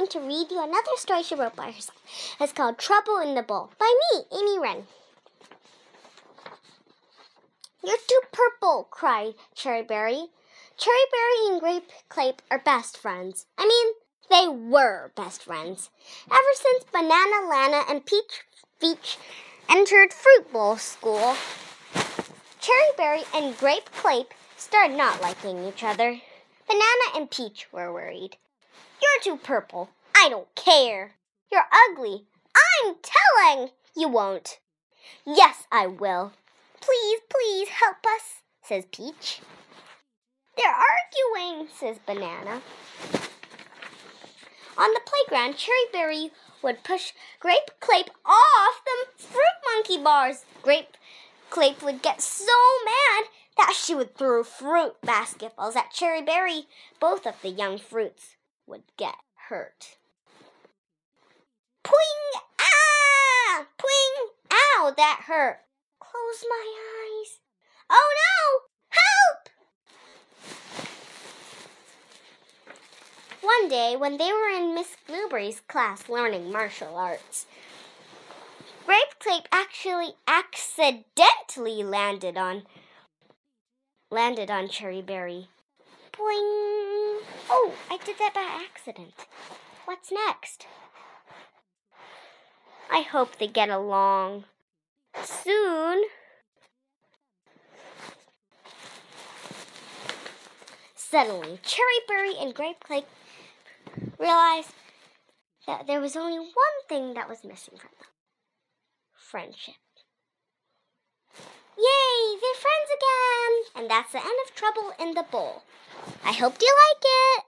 going to read you another story she wrote by herself. It's called Trouble in the Bowl by me, Amy Wren. You're too purple, cried Cherryberry. Cherryberry and Grape Clape are best friends. I mean, they were best friends. Ever since Banana Lana and Peach Feach entered Fruit Bowl school, Cherryberry and Grape Clape started not liking each other. Banana and Peach were worried. You're too purple. I don't care. You're ugly. I'm telling. You won't. Yes, I will. Please, please help us, says Peach. They're arguing, says Banana. On the playground, Cherryberry would push Grape Clape off the fruit monkey bars. Grape Clape would get so mad that she would throw fruit basketballs at Cherryberry. Both of the young fruits would get hurt. That hurt. Close my eyes. Oh no! Help! One day, when they were in Miss Blueberry's class learning martial arts, Grape Clape actually accidentally landed on landed on Cherryberry. Boing! Oh, I did that by accident. What's next? I hope they get along soon. Suddenly, Cherryberry and Grape Clape realized that there was only one thing that was missing from them friendship. Yay, they're friends again! And that's the end of Trouble in the Bowl. I hope you like it.